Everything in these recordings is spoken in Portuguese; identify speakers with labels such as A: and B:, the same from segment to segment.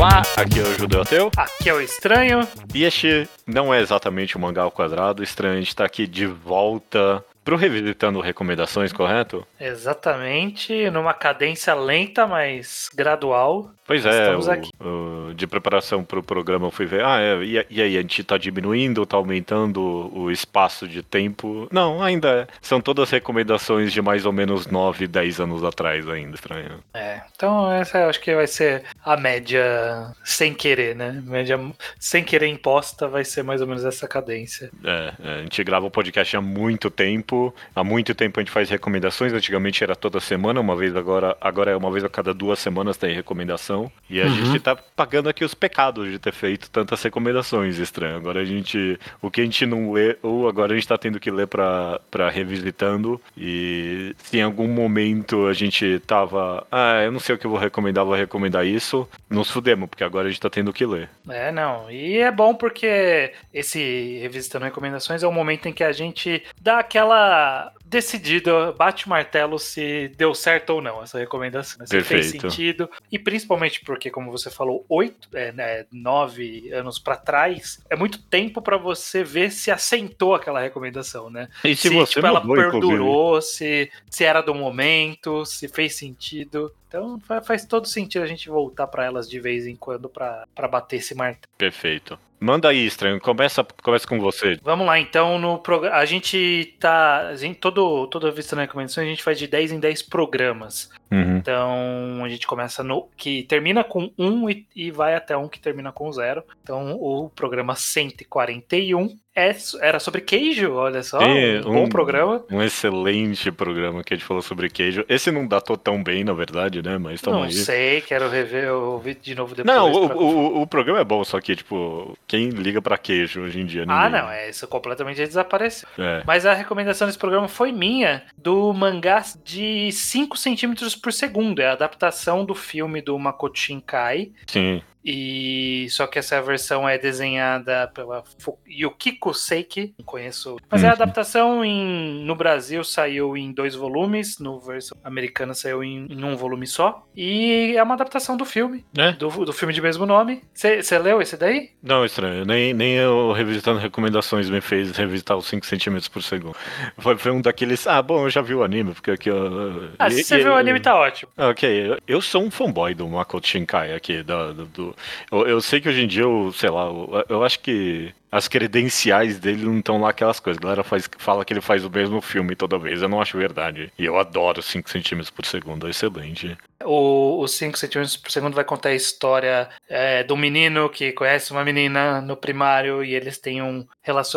A: Olá, aqui é o Judeu Ateu.
B: Aqui é o Estranho.
A: E este não é exatamente o mangá ao quadrado. Estranho, a gente tá aqui de volta pro Revisitando Recomendações, correto?
B: Exatamente, numa cadência lenta, mas gradual.
A: Pois é, o, o, de preparação para o programa eu fui ver, ah, é, e, e, aí, a gente está diminuindo, está aumentando o espaço de tempo? Não, ainda é. São todas recomendações de mais ou menos 9, 10 anos atrás ainda, estranho.
B: É, então essa eu acho que vai ser a média sem querer, né? Média sem querer imposta vai ser mais ou menos essa cadência.
A: É, é a gente grava o podcast há muito tempo, há muito tempo a gente faz recomendações, antigamente era toda semana, uma vez agora, agora é uma vez a cada duas semanas tem recomendação e a uhum. gente tá pagando aqui os pecados de ter feito tantas recomendações estranhas. Agora a gente. O que a gente não lê, ou agora a gente tá tendo que ler pra, pra revisitando. E se em algum momento a gente tava. Ah, eu não sei o que eu vou recomendar, vou recomendar isso. Nos fudemos, porque agora a gente tá tendo que ler.
B: É, não. E é bom porque esse revisitando recomendações é o momento em que a gente dá aquela decidida, bate o martelo se deu certo ou não essa recomendação. Se
A: Perfeito.
B: fez sentido. E principalmente porque, como você falou, oito, é, né, nove anos para trás, é muito tempo para você ver se assentou aquela recomendação, né?
A: E se, se você tipo,
B: ela perdurou, se, se era do momento, se fez sentido. Então faz todo sentido a gente voltar para elas de vez em quando para bater esse martelo.
A: Perfeito. Manda aí, estranho. Começa, começa com você.
B: Vamos lá, então. No prog... A gente tá. A gente, todo, toda vista na recomendação, a gente faz de 10 em 10 programas.
A: Uhum.
B: Então, a gente começa no. que termina com 1 e, e vai até um que termina com 0. Então, o programa 141 é, era sobre queijo, olha só. É, um, um, bom programa.
A: Um excelente programa que a gente falou sobre queijo. Esse não datou tão bem, na verdade, né? Mas
B: não
A: aí.
B: sei, quero rever o vídeo de novo depois.
A: Não, o, o, o, programa é bom, só que, tipo, quem liga pra queijo hoje em dia?
B: Ah, ninguém. Ah, não, é isso completamente desapareceu.
A: É.
B: Mas a recomendação desse programa foi minha, do mangá de 5 centímetros por segundo. É a adaptação do filme do Makoto Shinkai.
A: Sim.
B: E só que essa versão é desenhada pela Yukiko Seiki, não conheço. Mas é uhum. a adaptação em, no Brasil saiu em dois volumes, no versão americana saiu em, em um volume só. E é uma adaptação do filme,
A: é?
B: do, do filme de mesmo nome. Você leu esse daí?
A: Não, estranho. Nem, nem eu revisitando recomendações me fez revisitar os 5 centímetros por segundo. Foi, foi, um daqueles. Ah, bom, eu já vi o anime, porque aqui. Eu,
B: ah, se você viu o anime, tá ótimo.
A: Ok, eu sou um fanboy do Makoto Shinkai aqui, do, do eu, eu, sei que hoje em dia, eu, sei lá, eu, eu acho que as credenciais dele não estão lá aquelas coisas. A galera faz, fala que ele faz o mesmo filme toda vez. Eu não acho verdade. E eu adoro 5 centímetros por segundo, é excelente.
B: O, 5 centímetros por segundo vai contar a história é, do menino que conhece uma menina no primário e eles têm um,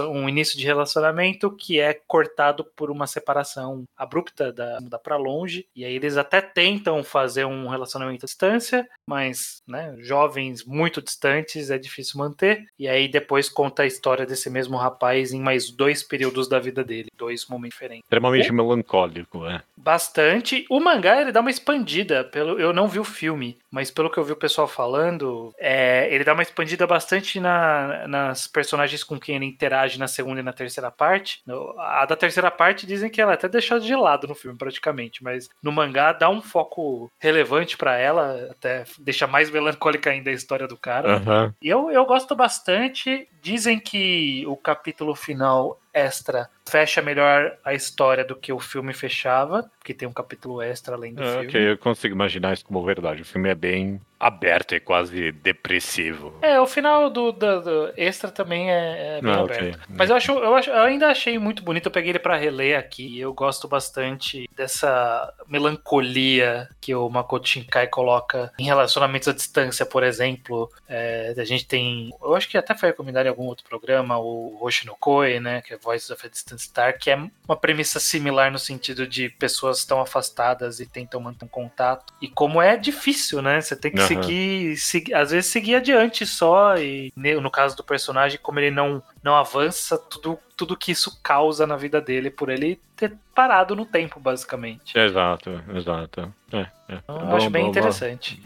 B: um início de relacionamento que é cortado por uma separação abrupta da mudar para longe. E aí eles até tentam fazer um relacionamento à distância, mas né, jovens muito distantes é difícil manter. E aí depois conta a história desse mesmo rapaz em mais dois períodos da vida dele, dois momentos diferentes.
A: Extremamente o... melancólico, é.
B: Bastante. O mangá ele dá uma expandida. Pelo, eu não vi o filme, mas pelo que eu vi o pessoal falando, é, ele dá uma expandida bastante na, nas personagens com quem ele interage na segunda e na terceira parte. A da terceira parte dizem que ela é até deixou de lado no filme, praticamente, mas no mangá dá um foco relevante para ela, até deixa mais melancólica ainda a história do cara.
A: Uhum.
B: E eu, eu gosto bastante. Dizem que o capítulo final extra fecha melhor a história do que o filme fechava, porque tem um capítulo extra além do
A: é,
B: filme.
A: Ok, eu consigo imaginar isso como verdade. O filme é bem aberto e quase depressivo.
B: É, o final do, do, do extra também é, é bem ah, aberto. Okay. Mas eu, acho, eu, acho, eu ainda achei muito bonito. Eu peguei ele para reler aqui. Eu gosto bastante dessa melancolia que o Makoto Shinkai coloca em relacionamentos à distância, por exemplo. É, a gente tem. Eu acho que até foi recomendado em algum outro programa, o Hoshinokoi, né? Que é Voices of a Distant Star, que é uma premissa similar no sentido de pessoas estão afastadas e tentam manter um contato. E como é difícil, né? Você tem que uhum. Seguir, seguir, às vezes seguir adiante só. E no caso do personagem, como ele não não avança tudo, tudo que isso causa na vida dele por ele ter parado no tempo, basicamente.
A: Exato, exato. É, é.
B: Então, eu acho bem interessante.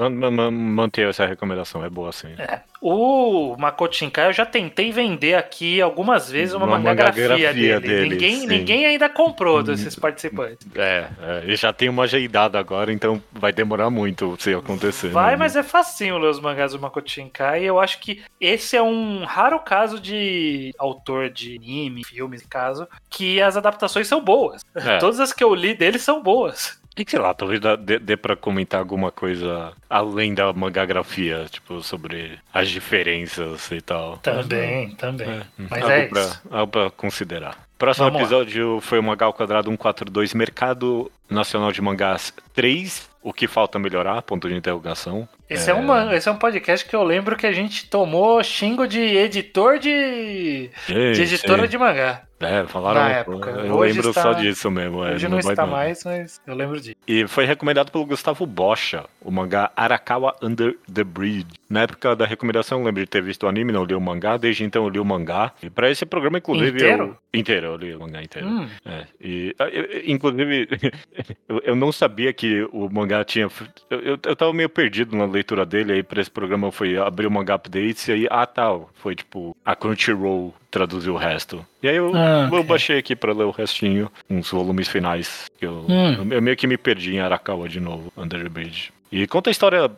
A: Manter essa recomendação, é boa sim.
B: É. O Makoto Shinkai eu já tentei vender aqui algumas vezes uma, uma mangagrafia, dele. dele. ninguém, ninguém ainda comprou desses participantes.
A: É, é, ele já tem uma ajeidada agora, então vai demorar muito se acontecer.
B: Vai, né? mas é facinho ler os mangás do Makoto Shinkai. Eu acho que esse é um raro caso de autor de anime, filmes, caso, que as adaptações são boas. É. Todas as que eu li dele são boas.
A: E sei lá, talvez dê, dê pra comentar alguma coisa além da mangagrafia, tipo, sobre as diferenças e tal.
B: Também, também. É, Mas algo é
A: pra,
B: isso.
A: Algo pra considerar. Próximo Vamos episódio lá. foi o Mangal Quadrado 142, Mercado Nacional de Mangás 3, o que falta melhorar, ponto de interrogação.
B: Esse é... é, uma, esse é um podcast que eu lembro que a gente tomou xingo de editor de, de editora de mangá.
A: É, falaram. Na época. Eu hoje lembro está... só disso mesmo.
B: É, hoje não, não está não. mais, mas eu lembro disso.
A: E foi recomendado pelo Gustavo Bocha, o mangá Arakawa Under the Bridge. Na época da recomendação, eu lembro de ter visto o anime, não li o mangá. Desde então eu li o mangá. E pra esse programa, inclusive.
B: Inteiro?
A: Eu... Inteiro, eu li o mangá inteiro. Hum. É, e, eu, inclusive, eu, não sabia que o mangá tinha. Eu, eu, eu tava meio perdido na leitura dele, aí pra esse programa eu fui abrir o mangá updates e aí, ah, tal. Foi tipo a Crunchyroll traduzir o resto. E aí eu, ah, okay. eu baixei aqui pra ler o restinho, uns volumes finais. Que eu, hum. eu, meio que me perdi em Arakawa de novo, Under the Bridge. E conta a história.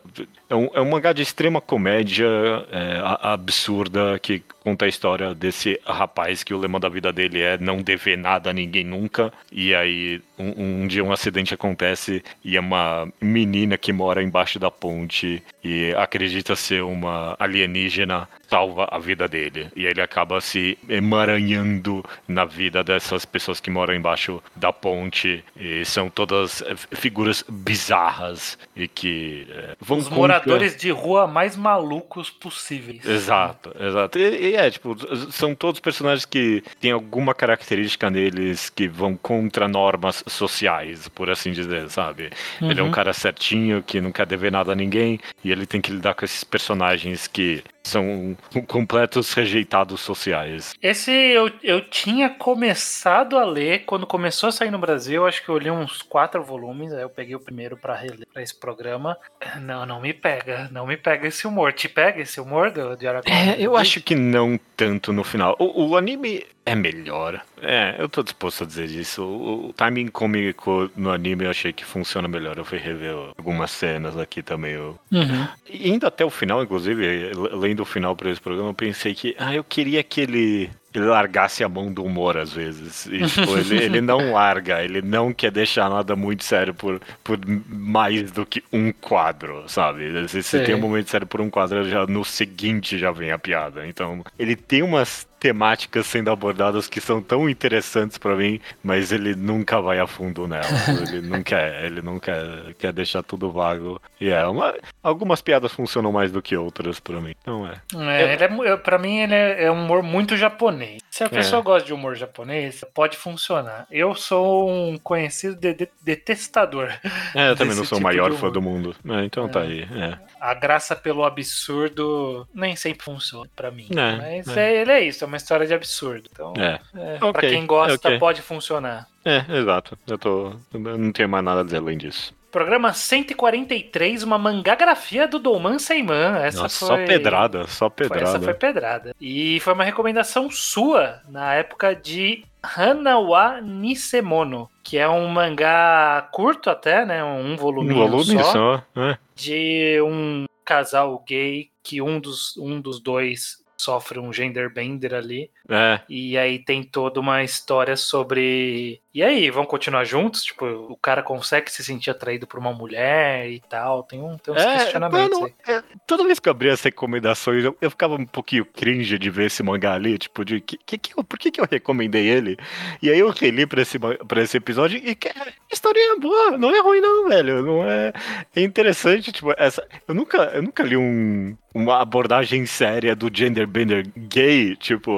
A: É um, é um mangá de extrema comédia é, absurda que conta a história desse rapaz que o lema da vida dele é não dever nada a ninguém nunca. E aí um, um, dia um acidente acontece e é uma menina que mora embaixo da ponte e acredita ser uma alienígena salva a vida dele. E ele acaba se emaranhando na vida dessas pessoas que moram embaixo da ponte. E são todas eh, figuras bizarras e que é,
B: vão Os moradores de rua mais malucos possíveis.
A: Exato, exato. E, e, é, tipo, são todos personagens que têm alguma característica neles que vão contra normas sociais, por assim dizer, sabe? Uhum. Ele é um uhum. cara certinho que não quer dever nada a ninguém e ele tem que lidar com esses personagens que são completos rejeitados sociais.
B: Esse eu, eu tinha começado a ler quando começou a sair no Brasil. Acho que eu li uns quatro volumes. Aí eu peguei o primeiro para reler pra esse programa. Não, não me pega. Não me pega esse humor. Te pega esse humor do, de Aragorn?
A: É, eu acho que não tanto no final. O, o anime é melhor. É, eu tô disposto a dizer isso. O, o timing cômico no anime eu achei que funciona melhor. Eu fui rever algumas cenas aqui também. Eu...
B: Uhum.
A: Indo até o final, inclusive, lendo o final para esse programa, eu pensei que ah, eu queria que ele ele largasse a mão do humor às vezes. E, tipo, ele, ele não larga, ele não quer deixar nada muito sério por, por mais do que um quadro, sabe? Se, se tem um momento sério por um quadro, já no seguinte já vem a piada. Então, ele tem umas temáticas sendo abordadas que são tão interessantes para mim, mas ele nunca vai a fundo nela. ele não quer, ele não quer, quer deixar tudo vago. E é uma, algumas piadas funcionam mais do que outras para mim. Então é.
B: É, ele é para mim ele é, é, um humor muito japonês. Se a é. pessoa gosta de humor japonês, pode funcionar. Eu sou um conhecido de, de, detestador.
A: É, eu também não sou o tipo maior fã do mundo. É, então tá é. aí. É.
B: A graça pelo absurdo nem sempre funciona para mim. mas ele é isso, é uma história de absurdo. Então, é. É, okay, pra quem gosta, okay. pode funcionar.
A: É, exato. Eu tô. Eu não tenho mais nada a dizer além disso.
B: Programa 143, uma mangagrafia do Dolman Seiman. Essa Nossa,
A: foi... Só pedrada, só pedrada.
B: Foi, essa foi pedrada. E foi uma recomendação sua na época de Hanawa Nisemono, que é um mangá curto até, né? Um volume, um volume só. só é. De um casal gay que um dos, um dos dois sofre um gender bender ali.
A: É.
B: E aí tem toda uma história sobre. E aí, vão continuar juntos? Tipo, o cara consegue se sentir atraído por uma mulher e tal. Tem, um, tem uns é, questionamentos mano, aí.
A: É, toda vez que eu abria as recomendações, eu, eu, ficava um pouquinho cringe de ver esse mangá ali. Tipo, de que, que, que, por que, que eu recomendei ele? E aí eu reli pra esse, pra esse episódio e que a história é boa. Não é ruim, não, velho. Não é. É interessante, tipo, essa. Eu nunca, eu nunca li um, uma abordagem séria do gender bender gay, tipo,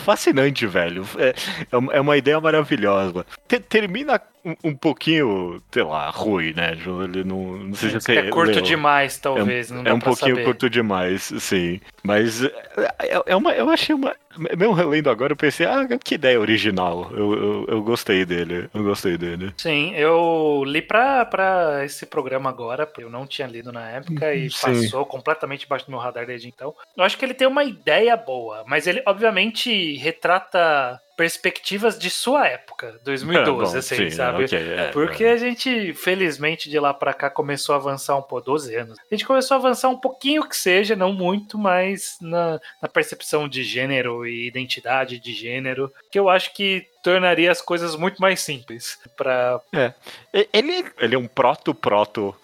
A: fascinante, velho. É, é, é uma ideia maravilhosa. Termina um, um, pouquinho, sei lá, ruim, né? Ele não, não sei se você.
B: É curto leu. demais, talvez.
A: É, é um pouquinho
B: saber.
A: curto demais, sim. Mas é, é, é, uma, eu achei uma, mesmo relendo agora, eu pensei, ah, que ideia original. Eu, eu, eu gostei dele. Eu gostei dele.
B: Sim, eu li pra, pra esse programa agora, eu não tinha lido na época e Sim. passou completamente embaixo do meu radar desde então. Eu acho que ele tem uma ideia boa, mas ele obviamente retrata perspectivas de sua época, 2012, é, bom, assim, sim, sabe? Okay, é, Porque é. a gente, felizmente, de lá para cá começou a avançar um pouco, 12 anos. A gente começou a avançar um pouquinho que seja, não muito, mas na, na percepção de gênero e identidade de gênero, que eu acho que tornaria as coisas muito mais simples para
A: é. Ele, ele é um proto-proto proto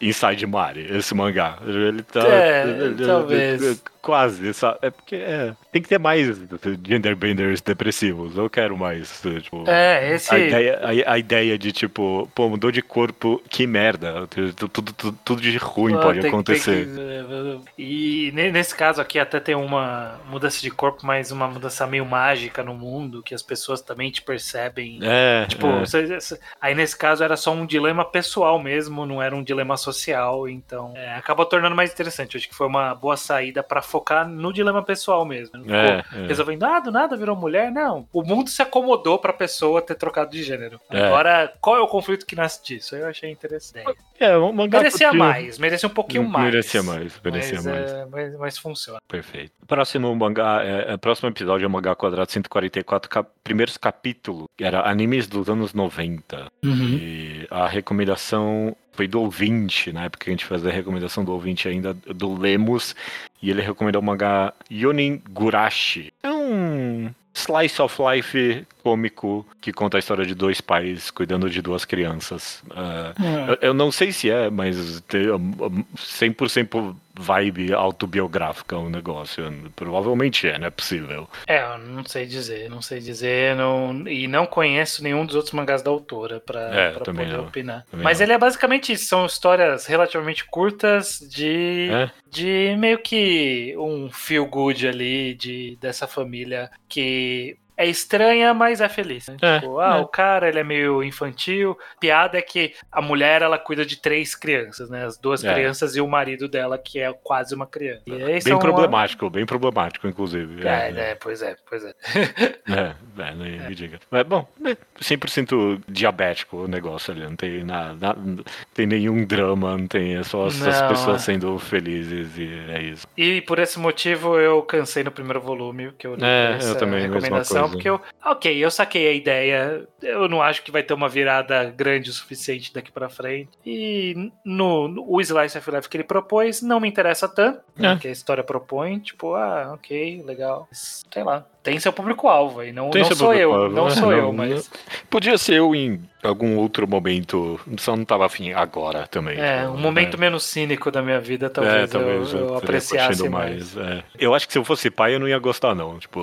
A: Inside Mari, esse mangá. Ele tá.
B: É, ele, talvez. Ele,
A: quase, sabe? É porque é, tem que ter mais genderbenders depressivos. Eu quero mais. Tipo,
B: é, esse.
A: A ideia, a, a, ideia de tipo, pô, mudou de corpo, que merda. Tudo, tudo, tudo de ruim pode tem, acontecer. Tem
B: que... E nesse caso aqui até tem uma mudança de corpo, mas uma mudança meio mágica no mundo, que as pessoas também te percebem.
A: É.
B: Tipo,
A: é.
B: aí nesse caso era só um dilema pessoal mesmo, não era um dilema social, então é, acaba tornando mais interessante. Acho que foi uma boa saída para focar no dilema pessoal mesmo. Não é, é. resolvendo, ah, do nada virou mulher. Não. O mundo se acomodou pra pessoa ter trocado de gênero. É. Agora, qual é o conflito que nasce disso? Eu achei interessante.
A: É, um mangá
B: merecia mais, merecia um pouquinho mais.
A: Merecia mais, merecia
B: mas,
A: mais.
B: É, mas, mas, funciona.
A: Perfeito. Próximo mangá, é, é próximo episódio é o mangá quadrado 144, cap, primeiros capítulos, era animes dos anos 90. Uhum. E a recomendação foi do ouvinte, na época que a gente fazia a recomendação do ouvinte ainda, do Lemos, e ele recomendou o mangá Yonin Gurashi. É um slice of life cômico que conta a história de dois pais cuidando de duas crianças. Uh, é. eu, eu, não sei se é, mas 100% vibe autobiográfica o negócio. Provavelmente é, não é possível.
B: É, eu não sei dizer, não sei dizer, não, e não conheço nenhum dos outros mangás da autora para é, poder não. opinar. Também Mas não. ele é basicamente isso, são histórias relativamente curtas de, é? de meio que um feel good ali de dessa família que é estranha, mas é feliz. Né? É, tipo, ah, é. o cara ele é meio infantil. Piada é que a mulher ela cuida de três crianças, né? As duas é. crianças e o marido dela, que é quase uma criança.
A: bem problemático, uma... bem problemático, inclusive.
B: É, é, pois é, pois é.
A: é, é, me diga. Mas, bom, 100% diabético o negócio ali, não tem nada, não tem nenhum drama, não tem, é só as, as pessoas sendo felizes e é isso.
B: E por esse motivo eu cansei no primeiro volume, que eu é, eu também, recomendação não, porque eu. Ok, eu saquei a ideia. Eu não acho que vai ter uma virada grande o suficiente daqui para frente. E no, no, o Slice of Life que ele propôs não me interessa tanto. É. Que a história propõe. Tipo, ah, ok, legal. Sei lá tem seu público-alvo aí. Não, não sou eu, não sou não, eu, mas.
A: Podia ser eu em algum outro momento. Só não tava afim agora também.
B: É, um momento é. menos cínico da minha vida, talvez, é, talvez eu, eu, eu apreciasse mais. mais.
A: É. Eu acho que se eu fosse pai, eu não ia gostar, não. Tipo,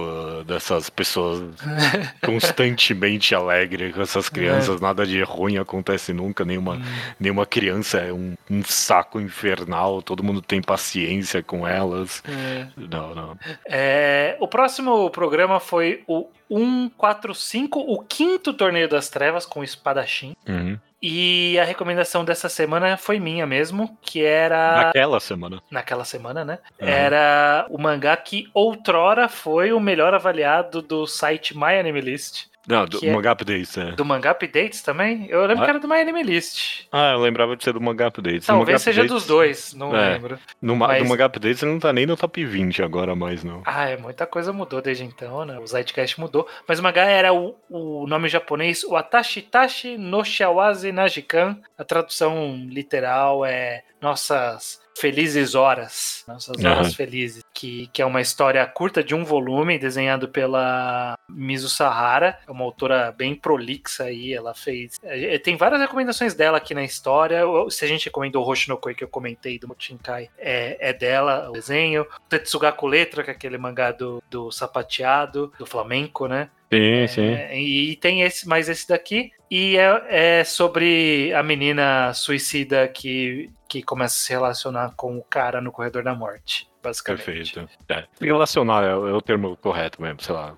A: dessas pessoas constantemente alegres com essas crianças. É. Nada de ruim acontece nunca. Nenhuma, hum. nenhuma criança é um, um, saco infernal. Todo mundo tem paciência com elas.
B: É.
A: Não, não.
B: É, o próximo programa programa foi o 145, o quinto torneio das trevas com o espadachim.
A: Uhum.
B: E a recomendação dessa semana foi minha mesmo, que era.
A: Naquela semana.
B: Naquela semana, né? Uhum. Era o mangá que outrora foi o melhor avaliado do site My Anime List.
A: Não, do Manga é... Updates, é.
B: Do Manga Updates também? Eu lembro ah. que era do My Anime List.
A: Ah, eu lembrava de ser do Manga Updates.
B: Talvez seja Updates... dos dois, não é. lembro.
A: No, Mas... do Manga Updates ele não tá nem no top 20 agora mais, não.
B: Ah, é, muita coisa mudou desde então, né? O Zitecast mudou. Mas o mangá era o, o nome japonês, o Atashitashi no Shawase Najikan. A tradução literal é Nossas Felizes Horas, Nossas uhum. Horas Felizes, que, que é uma história curta de um volume, desenhado pela Mizu Sahara, é uma autora bem prolixa aí, ela fez... É, tem várias recomendações dela aqui na história, se a gente recomendou o Hoshinokoi que eu comentei do Motinkai, é, é dela o desenho, Tetsugaku Letra, que é aquele mangá do, do sapateado, do flamenco, né?
A: Sim, é, sim.
B: E tem esse, mais esse daqui. E é, é, sobre a menina suicida que, que começa a se relacionar com o cara no corredor da morte. Basicamente.
A: Perfeito. É. Relacionar é, o termo correto mesmo, sei lá.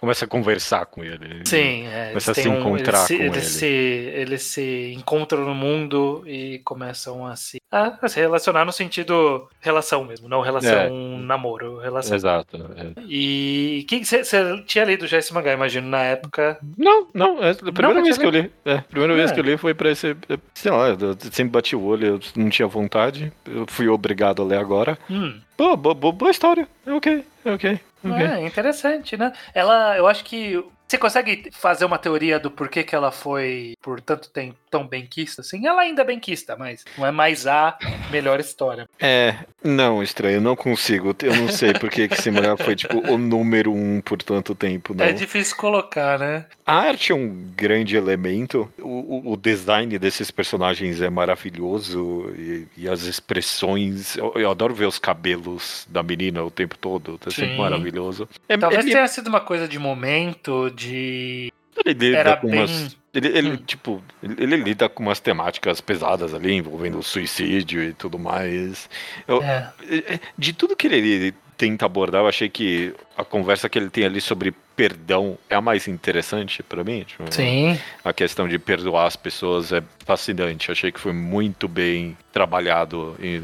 A: Começa a conversar com ele.
B: Sim, é,
A: começa a se encontrar
B: um, eles
A: com
B: eles ele. Se, eles se encontram no mundo e começam a se, a, a se relacionar no sentido relação mesmo, não relação é. namoro, relação.
A: Exato.
B: É. E você tinha lido já esse mangá, imagino, na época?
A: Não, não. É a primeira não, vez que eu li. É, primeira vez é. que eu li foi pra esse. Sei lá, eu sempre bati o olho, eu não tinha vontade. Eu fui obrigado a ler agora.
B: Hum.
A: Boa, boa, boa história. É ok, é ok.
B: Okay. É, interessante, né? Ela, eu acho que você consegue fazer uma teoria do porquê que ela foi por tanto tempo tão benquista assim? Ela ainda é benquista, mas não é mais a melhor história.
A: É, não, estranho, eu não consigo. Eu não sei por que esse mangá foi tipo o número um por tanto tempo. Não.
B: É difícil colocar, né?
A: A arte é um grande elemento. O, o design desses personagens é maravilhoso e, e as expressões. Eu, eu, adoro ver os cabelos da menina o tempo todo. Tá sempre maravilhoso.
B: É, Talvez é, tenha sido uma coisa de momento, de.
A: Ele lida Era com bem... umas. Ele, ele hum. tipo, ele, ele, lida com umas temáticas pesadas ali, envolvendo suicídio e tudo mais. Eu, é. é de tudo que ele tenta abordar, eu achei que a conversa que ele tem ali sobre perdão é a mais interessante para mim. Tipo,
B: Sim.
A: A questão de perdoar as pessoas é fascinante. Achei que foi muito bem trabalhado em,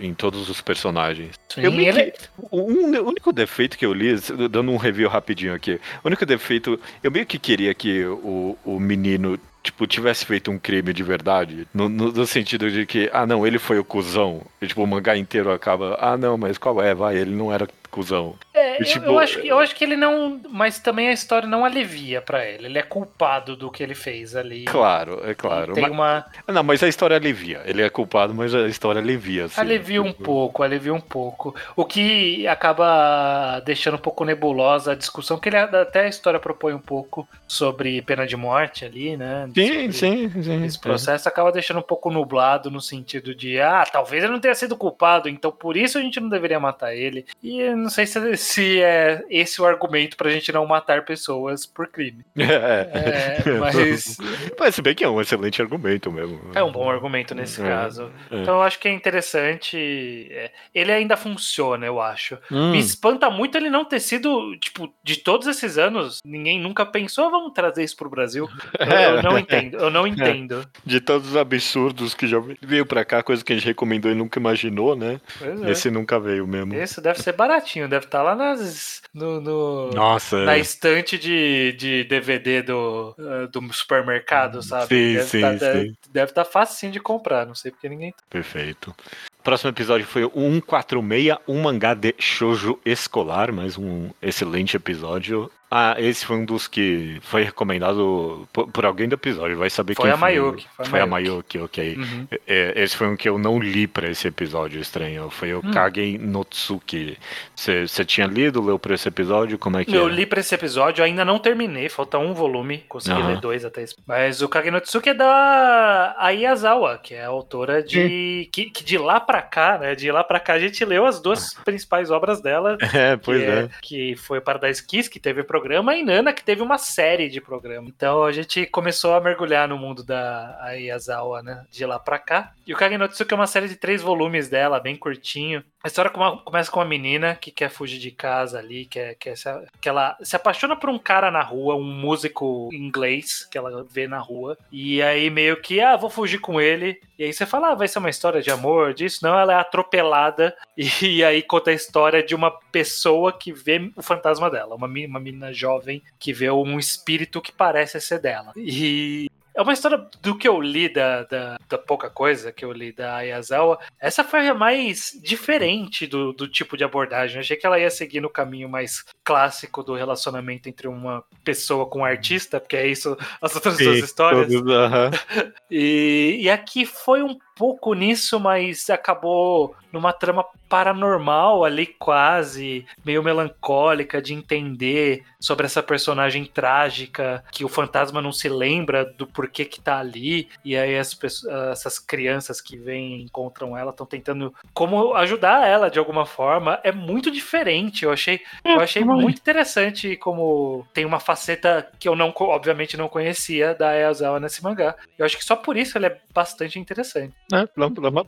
A: em todos os personagens.
B: Sim, eu ele...
A: que, o, o único defeito que eu li, dando um review rapidinho aqui, o único defeito, eu meio que queria que o, o menino tipo, tivesse feito um crime de verdade, no, no, no, sentido de que, ah, não, ele foi o cuzão, e, tipo, o mangá inteiro acaba, ah, não, mas qual é, vai, ele não era cuzão.
B: É, tipo, eu, eu, acho que, eu acho que ele não. Mas também a história não alivia para ele. Ele é culpado do que ele fez ali.
A: Claro, é claro.
B: Tem
A: mas,
B: uma.
A: Não, mas a história alivia. Ele é culpado, mas a história alivia. Assim,
B: alivia um pouco, alivia um pouco. O que acaba deixando um pouco nebulosa a discussão, que ele até a história propõe um pouco sobre pena de morte ali, né?
A: Sim, sim, sim.
B: Esse processo é. acaba deixando um pouco nublado no sentido de, ah, talvez ele não tenha sido culpado, então por isso a gente não deveria matar ele. E não sei se, se é esse o argumento pra gente não matar pessoas por crime.
A: É.
B: é mas.
A: Mas se bem que é um excelente argumento mesmo.
B: É um bom argumento nesse é. caso. É. Então eu acho que é interessante. É, ele ainda funciona, eu acho. Hum. Me espanta muito ele não ter sido, tipo, de todos esses anos, ninguém nunca pensou, vamos trazer isso pro Brasil. Eu, eu não entendo, eu não entendo.
A: De todos os absurdos que já veio pra cá, coisa que a gente recomendou e nunca imaginou, né? Esse nunca veio mesmo.
B: Esse deve ser baratinho deve estar tá lá nas, no, no
A: Nossa,
B: na é. estante de, de DVD do, uh, do supermercado, sabe?
A: Sim, deve sim, tá, sim.
B: Deve, deve estar tá facinho de comprar, não sei porque ninguém.
A: Perfeito. Próximo episódio foi o 146, um mangá de shoujo escolar, mais um excelente episódio. Ah, esse foi um dos que foi recomendado por, por alguém do episódio, vai saber
B: foi
A: quem
B: a Mayuki,
A: foi. Foi a Mayuki, ok. Uhum. É, esse foi um que eu não li para esse episódio estranho, foi o hum. Kage Notsuki. Você tinha lido, leu para esse episódio? Como é que
B: Eu
A: é?
B: li para esse episódio, ainda não terminei, falta um volume, consegui uhum. ler dois até esse. Mas o Kage Notsuki é da Ayazawa, que é a autora de... Que, que, de lá para cá, né, de lá para cá a gente leu as duas principais obras dela.
A: É, pois é. é.
B: Que foi Paradise Kiss, que teve programa programa, e Nana, que teve uma série de programa. Então a gente começou a mergulhar no mundo da Ayazawa, né? De lá pra cá. E o Kage no Tsuki é uma série de três volumes dela, bem curtinho. A história começa com uma menina que quer fugir de casa ali, quer, quer se, que ela se apaixona por um cara na rua, um músico inglês que ela vê na rua. E aí meio que, ah, vou fugir com ele. E aí você fala, ah, vai ser uma história de amor, disso. Não, ela é atropelada. E, e aí conta a história de uma pessoa que vê o fantasma dela. Uma, uma menina jovem que vê um espírito que parece ser dela. E é uma história do que eu li da, da, da, pouca coisa que eu li da Ayazawa. Essa foi a mais diferente do, do tipo de abordagem. Eu achei que ela ia seguir no caminho mais clássico do relacionamento entre uma pessoa com um artista, porque é isso as outras Sim, duas histórias. Todos, uh -huh. e, e aqui foi um pouco nisso, mas acabou numa trama paranormal ali, quase, meio melancólica, de entender sobre essa personagem trágica, que o fantasma não se lembra do por que que tá ali, e aí as pessoas, essas crianças que vêm encontram ela estão tentando como ajudar ela de alguma forma. É muito diferente. Eu achei, eu é, achei muito interessante como tem uma faceta que eu não, obviamente, não conhecia da Ayazawa nesse mangá. Eu acho que só por isso ele é bastante interessante.
A: É,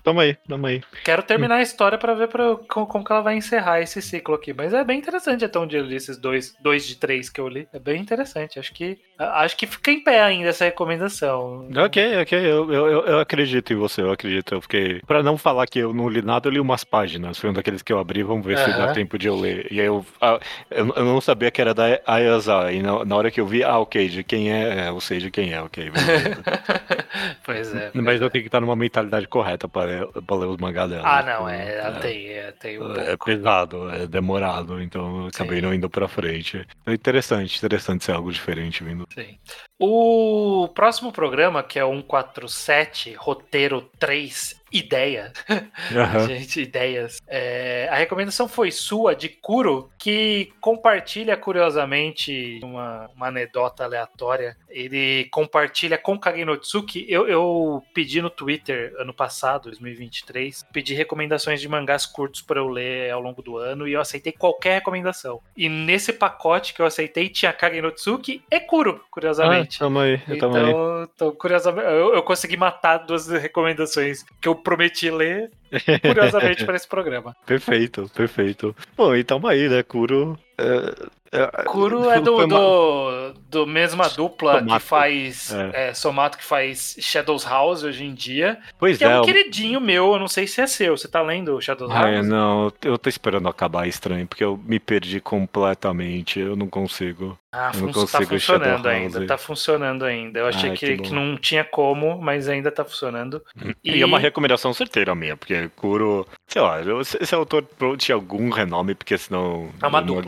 A: tamo aí, tamo aí.
B: Quero terminar a história para ver pra, como, como que ela vai encerrar esse ciclo aqui. Mas é bem interessante onde eu li esses dois, dois de três que eu li. É bem interessante. Acho que acho que fica em pé ainda essa recomendação.
A: Ok, ok. Eu, eu, eu acredito em você, eu acredito. Eu fiquei. Pra não falar que eu não li nada, eu li umas páginas. Foi um daqueles que eu abri, vamos ver uhum. se dá tempo de eu ler. E aí eu, eu, eu, não sabia que era da Ayasa. E na, na, hora que eu vi, ah, ok, de quem é, eu sei de quem é, ok.
B: pois é.
A: Mas eu tenho que estar numa mentalidade correta para ler, pra ler os mangás dela.
B: Ah, não, é, é, tem, é, tem um
A: é pesado, é demorado, então eu acabei Sim. não indo pra frente. É interessante, interessante ser algo diferente vindo.
B: Sim. O próximo programa, que é o 147, roteiro 3, ideia. Uhum. Gente, ideias. É, a recomendação foi sua, de Kuro, que compartilha curiosamente uma, uma anedota aleatória. Ele compartilha com Kagenotsuki. Eu, eu pedi no Twitter ano passado, 2023, pedi recomendações de mangás curtos para eu ler ao longo do ano e eu aceitei qualquer recomendação. E nesse pacote que eu aceitei tinha Kagenotsuki e Kuro, curiosamente.
A: Ah, tamo aí,
B: então,
A: tamo aí.
B: Então, curiosamente, eu, eu consegui matar duas recomendações que eu prometi ler, curiosamente, para esse programa.
A: Perfeito, perfeito. Bom, então aí, né? Kuro. É,
B: é, Kuro é do, do, do mesma dupla Somato. que faz. É. É, Somato que faz Shadows House hoje em dia.
A: Pois
B: que
A: é.
B: É um queridinho meu, eu não sei se é seu. Você tá lendo Shadows
A: ah,
B: House?
A: não, eu tô esperando acabar estranho, porque eu me perdi completamente. Eu não consigo.
B: Ah, fun tá funcionando ainda, tá funcionando ainda. Eu achei Ai, que, que, que, não tinha como, mas ainda tá funcionando.
A: E... e, é uma recomendação certeira minha, porque Kuro, sei lá, esse autor tinha algum renome, porque senão.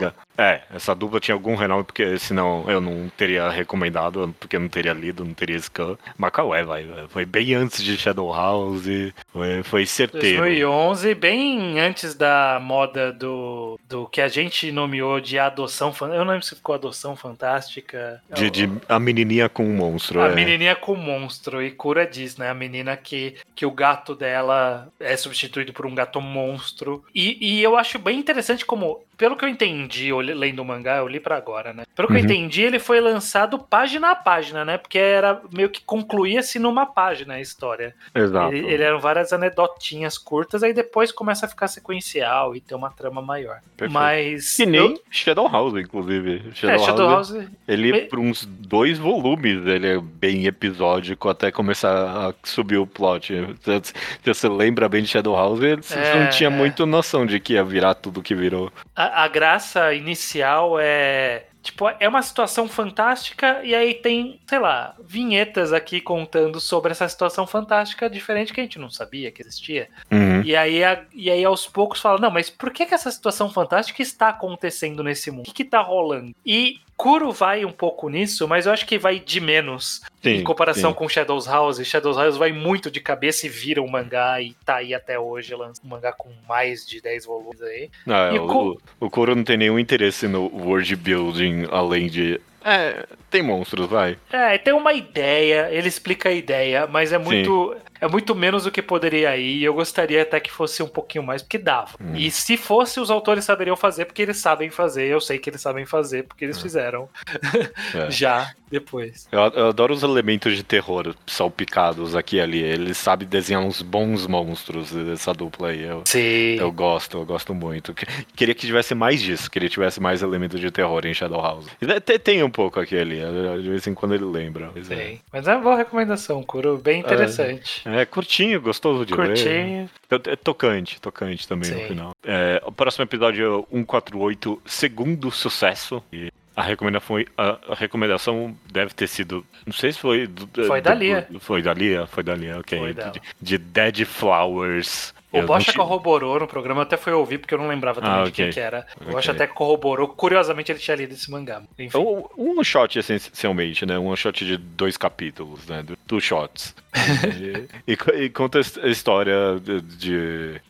B: Dupla.
A: É, essa dupla tinha algum renome, porque senão eu não teria recomendado, porque eu não teria lido, não teria scan. Macaué, vai, foi bem antes de Shadow House, foi, foi certeiro.
B: 2011, bem antes da moda do, do que a gente nomeou de adoção, eu não lembro se ficou adoção fantástica.
A: De, de a menininha com o monstro.
B: A é. menininha com o monstro, e Cura diz, né, a menina que, que o gato dela é substituído por um gato monstro. E, e eu acho bem interessante como pelo que eu entendi, lendo o mangá, eu li para agora, né? Pelo que uhum. eu entendi, ele foi lançado página a página, né? Porque era meio que concluía-se numa página a história.
A: Exato.
B: Ele, ele eram várias anedotinhas curtas, aí depois começa a ficar sequencial e ter uma trama maior. Perfeito. Mas.
A: Que nem eu... Shadow House, inclusive.
B: Shadow, é, Shadow House, House.
A: Ele, Me... por uns dois volumes, ele é bem episódico até começar a subir o plot. Se você lembra bem de Shadow House, você é... não tinha muito noção de que ia virar tudo que virou.
B: A a, graça inicial é Tipo, é uma situação fantástica e aí tem, sei lá, vinhetas aqui contando sobre essa situação fantástica diferente que a gente não sabia que existia. Uhum. E, aí, a, e aí aos poucos fala, não, mas por que, que essa situação fantástica está acontecendo nesse mundo? O que, que tá rolando? E Kuro vai um pouco nisso, mas eu acho que vai de menos sim, em comparação sim. com Shadows House. Shadows House vai muito de cabeça e vira um mangá e tá aí até hoje, lança um mangá com mais de 10 volumes aí.
A: Ah, o, Kuro... o Kuro não tem nenhum interesse no world building além de é, tem monstros, vai.
B: É, tem uma ideia, ele explica a ideia, mas é muito. Sim é muito menos do que poderia ir. Eu gostaria até que fosse um pouquinho mais, porque dava. Hum. E se fosse, os autores saberiam fazer, porque eles sabem fazer. Eu sei que eles sabem fazer, porque eles hum. fizeram é. já depois.
A: Eu, eu, adoro os elementos de terror salpicados aqui e ali. Eles sabem desenhar uns bons monstros dessa dupla aí. Eu,
B: Sim.
A: Eu gosto, eu gosto muito. Queria que tivesse mais disso, queria que tivesse mais elementos de terror em Shadow House. Tem, tem um pouco aqui ali, de vez em quando ele lembra.
B: Mas. É. Mas é uma boa recomendação, Kuro, bem interessante.
A: É, é curtinho, gostoso de
B: curtinho.
A: ler. É tocante, tocante também no final. É, o próximo episódio é 148, segundo sucesso. E a recomendação, foi, a, recomendação deve ter sido. Não sei se foi.
B: Do, foi da Lia.
A: Foi da Lia? Foi da Lia, ok. De, de Dead Flowers.
B: O Bocha corroborou no programa, eu até fui ouvir porque eu não lembrava também ah, okay. de quem que era. O okay. Bocha até corroborou, curiosamente ele tinha lido esse mangá.
A: Enfim. Um, um shot essencialmente, né? Um shot de dois capítulos, né? Two shots. e, e, conta a história de, de,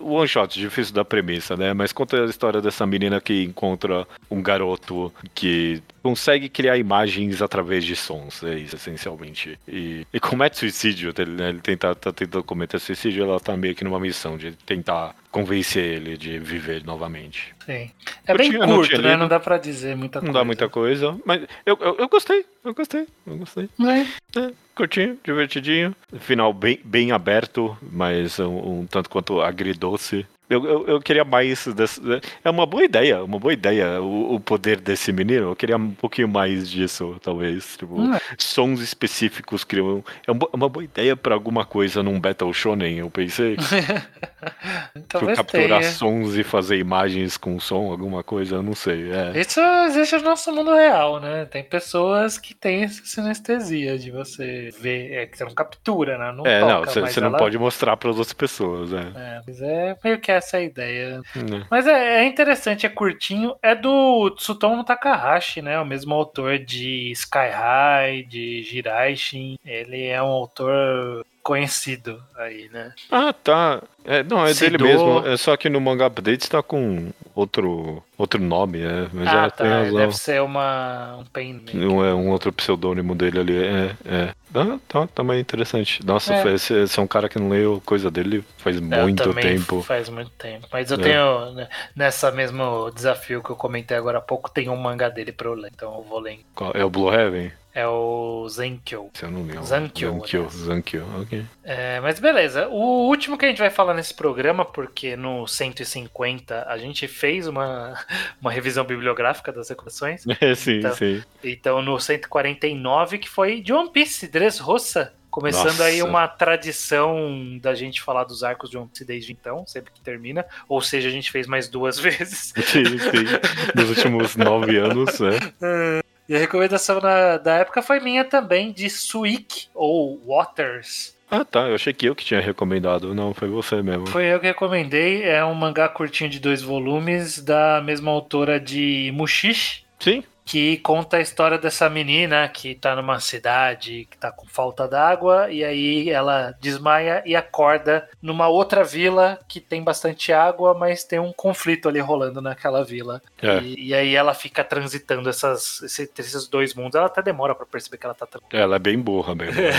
A: One shot, difícil da premissa, né? Mas conta a história dessa menina que encontra um garoto que consegue criar imagens através de sons, é isso, essencialmente. E, e comete suicídio, ele, né, ele tenta, tá tentando cometer suicídio, ela tá meio que numa missão de tentar convencer ele de viver novamente.
B: Sim. É eu bem tinha, curto, não né? Não dá pra dizer muita
A: não
B: coisa.
A: Não dá muita coisa, mas eu, eu, eu gostei, eu gostei, eu gostei. É. é curtinho, divertidinho. Final bem, bem aberto, mas um, um tanto quanto agridoce. Eu, eu, eu, queria mais. Desse, é uma boa ideia, uma boa ideia o, o, poder desse menino. Eu queria um pouquinho mais disso, talvez. Tipo, hum. sons específicos criam. É uma, uma boa ideia para alguma coisa num Battle Shonen, eu pensei. tipo, capturar tenha. sons e fazer imagens com som, alguma coisa, eu não sei. É.
B: Isso existe no nosso mundo real, né? Tem pessoas que têm essa sinestesia de você ver, é que você não captura, né?
A: Não é, toca, não, você, você ela... não pode mostrar para outras pessoas, é.
B: é. Mas é meio que essa a ideia. Hum. Mas é, é, interessante, é curtinho. É do Tsutomu Takahashi, né? O mesmo autor de Sky High, de Jiraishin. Ele é um autor conhecido aí, né?
A: Ah, tá. É, não, é dele mesmo. É só que no Manga Update está com outro, outro nome, é. Mas ah, tá. razão.
B: Deve ser uma, um pen.
A: Não é um outro pseudônimo dele ali. É, é. Ah, tá, também interessante. Nossa, é. esse, esse, é um cara que não leio coisa dele faz muito tempo.
B: Faz muito tempo. Mas eu é. tenho, né, nessa mesmo desafio que eu comentei agora há pouco, tem um mangá dele pra eu ler, então eu vou ler.
A: É o Blue Heaven?
B: É o Zenkyo.
A: Se eu não lembro.
B: Zankyo.
A: Zankyo, Zankyo, ok.
B: É, mas beleza. O último que a gente vai falar nesse programa, porque no 150 a gente fez uma, uma revisão bibliográfica das recomendações.
A: É, sim,
B: então,
A: sim.
B: Então no 149, que foi de One Piece, Dressrosa. Começando Nossa. aí uma tradição da gente falar dos arcos de One Piece desde então, sempre que termina. Ou seja, a gente fez mais duas vezes.
A: Sim, sim. Nos últimos nove anos, né?
B: E a recomendação na, da época foi minha também, de Suik, ou Waters.
A: Ah, tá. Eu achei que eu que tinha recomendado. Não, foi você mesmo.
B: Foi eu que recomendei. É um mangá curtinho de dois volumes, da mesma autora de Mushishi.
A: Sim
B: que conta a história dessa menina que tá numa cidade que tá com falta d'água e aí ela desmaia e acorda numa outra vila que tem bastante água, mas tem um conflito ali rolando naquela vila. É. E, e, aí ela fica transitando essas, esses dois mundos. Ela até demora para perceber que ela tá
A: Ela é bem burra mesmo. Né?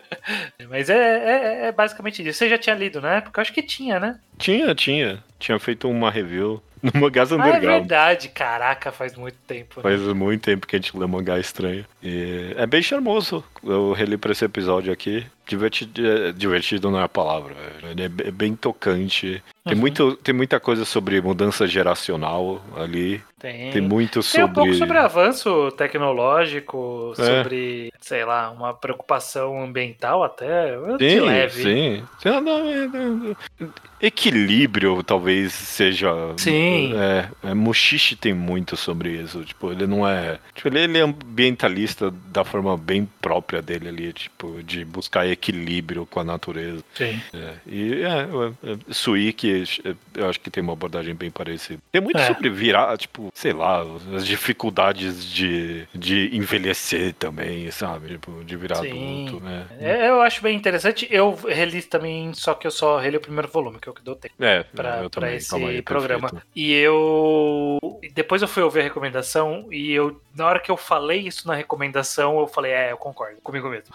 B: mas é, é, é, basicamente isso. Você já tinha lido na época? Eu acho que tinha, né?
A: Tinha, tinha. Tinha feito uma review no Mangás
B: Underground. Ah, é verdade, caraca, faz muito tempo.
A: Né? Faz muito tempo que a gente lê mangá estranho. E é bem charmoso. Eu reli pra esse episódio aqui. Divertido, é, divertido não é a palavra. Ele é bem tocante. Tem, uhum. muito, tem muita coisa sobre mudança geracional ali. Tem. Tem muito sobre. Tem
B: um pouco sobre avanço tecnológico, é. sobre, sei lá, uma preocupação ambiental até.
A: Sim, leve. sim. Equilíbrio talvez seja.
B: Sim.
A: É, é, Mushishi tem muito sobre isso. Tipo, ele não é. Tipo, ele, ele é ambientalista da forma bem própria dele ali, tipo, de buscar equilíbrio com a natureza.
B: Sim.
A: É, e é, é, Suiki, eu acho que tem uma abordagem bem parecida. Tem muito é. sobre virar, tipo, sei lá, as dificuldades de, de envelhecer também, sabe? Tipo, de virar Sim. adulto, né?
B: É, eu acho bem interessante. Eu reli também, só que eu só reli o primeiro volume, que é o que deu tempo.
A: É,
B: pra,
A: eu
B: pra esse aí, programa. Perfeito. E eu. Depois eu fui ouvir a recomendação e eu, na hora que eu falei isso na recomendação, eu falei, é, eu concordo comigo mesmo.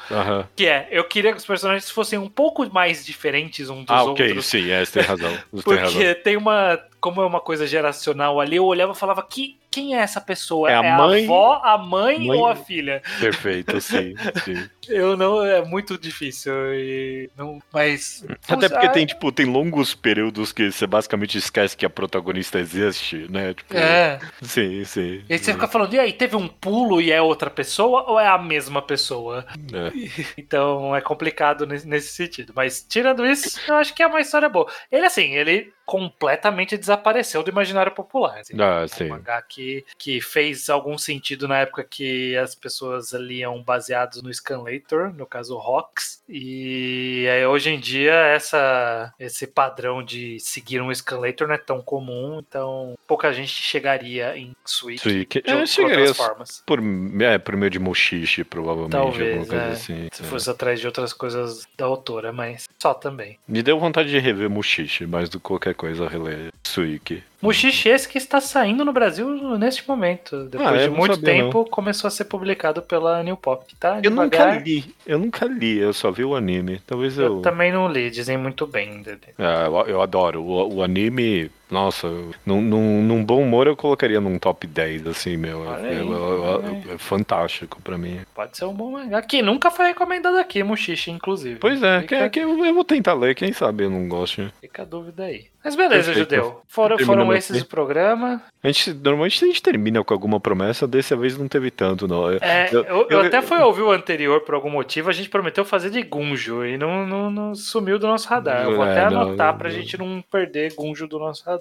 B: Que é, eu queria que os personagens fossem um pouco mais diferentes um dos ah, okay, outros.
A: sim, é, você tem razão. Você
B: Porque
A: tem, razão.
B: tem uma como é uma coisa geracional ali, eu olhava e falava que quem é essa pessoa? É a, é mãe, a avó, a mãe, mãe, ou a filha?
A: Perfeito, sim, sim.
B: Eu não, é muito difícil. E não, mas.
A: Até porque tem, tipo, tem longos períodos que você basicamente esquece que a protagonista existe, né? Tipo,
B: é.
A: Sim, sim.
B: E aí você fica falando, e aí, teve um pulo e é outra pessoa ou é a mesma pessoa?
A: É.
B: Então é complicado nesse, sentido. Mas tirando isso, eu acho que é uma história boa. Ele, assim, ele completamente desapareceu do imaginário popular. Assim,
A: ah, é um
B: que, que fez algum sentido na época que as pessoas liam baseados no Scanlator, no caso Rocks, e aí, hoje em dia essa, esse padrão de seguir um Scanlator não é tão comum, então pouca gente chegaria em Switch
A: de, é, de outras formas. Por, é, por meio de Mochiche, provavelmente,
B: Talvez, é, assim. Se é. fosse atrás de outras coisas da autora, mas só também.
A: Me deu vontade de rever Mochiche, mais do que qualquer coisa reler Suiki.
B: Mushishi esse que está saindo no Brasil neste momento. Depois ah, de muito sabia, tempo, não. começou a ser publicado pela New Pop, tá?
A: Eu nunca li, eu nunca li, eu só vi o anime. Talvez eu.
B: Eu também não li, dizem muito bem.
A: É, eu, eu adoro. O, o anime nossa, num, num, num, bom humor eu colocaria num top 10, assim, meu. É, é, é, fantástico pra mim.
B: Pode ser um bom mangá. Que nunca foi recomendado aqui, Mushishi, inclusive.
A: Pois é, Fica... que, que eu vou tentar ler, quem sabe eu não gosto.
B: Fica a dúvida aí. Mas beleza, Perfeito. Judeu. Foram, foram esses o programa.
A: A gente, normalmente a gente termina com alguma promessa, dessa vez não teve tanto, não.
B: É, eu, eu, eu, até fui ouvir o anterior por algum motivo, a gente prometeu fazer de Gunjo e não, não, não sumiu do nosso radar. Eu vou é, até anotar não, pra gente não perder Gunjo do nosso radar.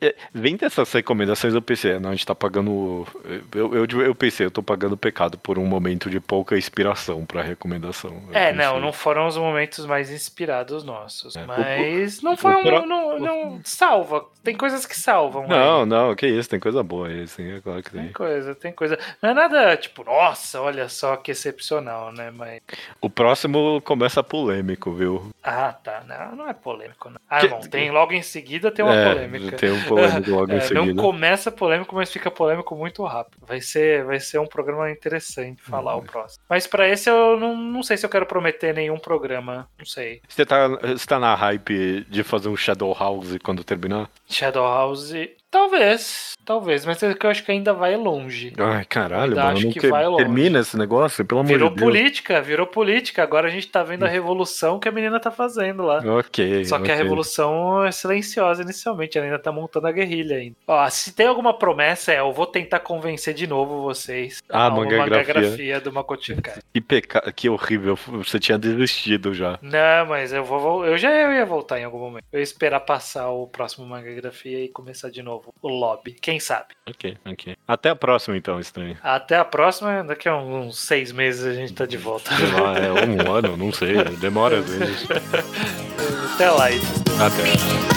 A: É, é, vem dessas recomendações eu pensei, não, a gente tá pagando. Eu, eu, eu pensei, eu tô pagando pecado por um momento de pouca inspiração pra recomendação.
B: é, não, não foram os momentos mais inspirados nossos. É. Mas o, não foi um. Não, não, salva. Tem coisas que salvam.
A: Não, aí. não, que isso, tem coisa boa aí, sim, é claro que tem.
B: Tem coisa, tem coisa. Não é nada tipo, nossa, olha só que excepcional, né? Mas.
A: O próximo começa polêmico, viu?
B: Ah, tá. Não, não é polêmico, não. Ah, que... não. Tem logo em seguida tem uma é, polêmica.
A: Tem um polêmico logo é, em seguida.
B: Não começa polêmico, mas fica polêmico muito rápido. Vai ser, vai ser um programa interessante falar hum. o próximo. Mas para esse eu não, não sei se eu quero prometer nenhum programa. Não sei.
A: Você tá, você tá na hype de fazer um Shadow House quando terminar?
B: Shadow House Talvez, talvez, mas é que eu acho que ainda vai longe.
A: Ai, caralho, mano, acho que, que vai longe. termina esse negócio, pelo amor
B: virou
A: de Deus.
B: Virou política, virou política. Agora a gente tá vendo a revolução que a menina tá fazendo lá.
A: Ok.
B: Só que
A: okay.
B: a revolução é silenciosa inicialmente, ela ainda tá montando a guerrilha ainda. Ó, se tem alguma promessa, é eu vou tentar convencer de novo vocês
A: ah, a
B: mangagrafia do Makoto Shinkai.
A: Que pecado, que horrível, você tinha desistido já.
B: Não, mas eu vou, eu já ia voltar em algum momento. Eu ia esperar passar o próximo mangagrafia e começar de novo o lobby. Quem sabe?
A: Ok, ok. Até a próxima, então, estranho.
B: Até a próxima, daqui a uns seis meses a gente tá de volta.
A: é um ano, não sei. Demora às vezes.
B: Até lá,
A: então. Até.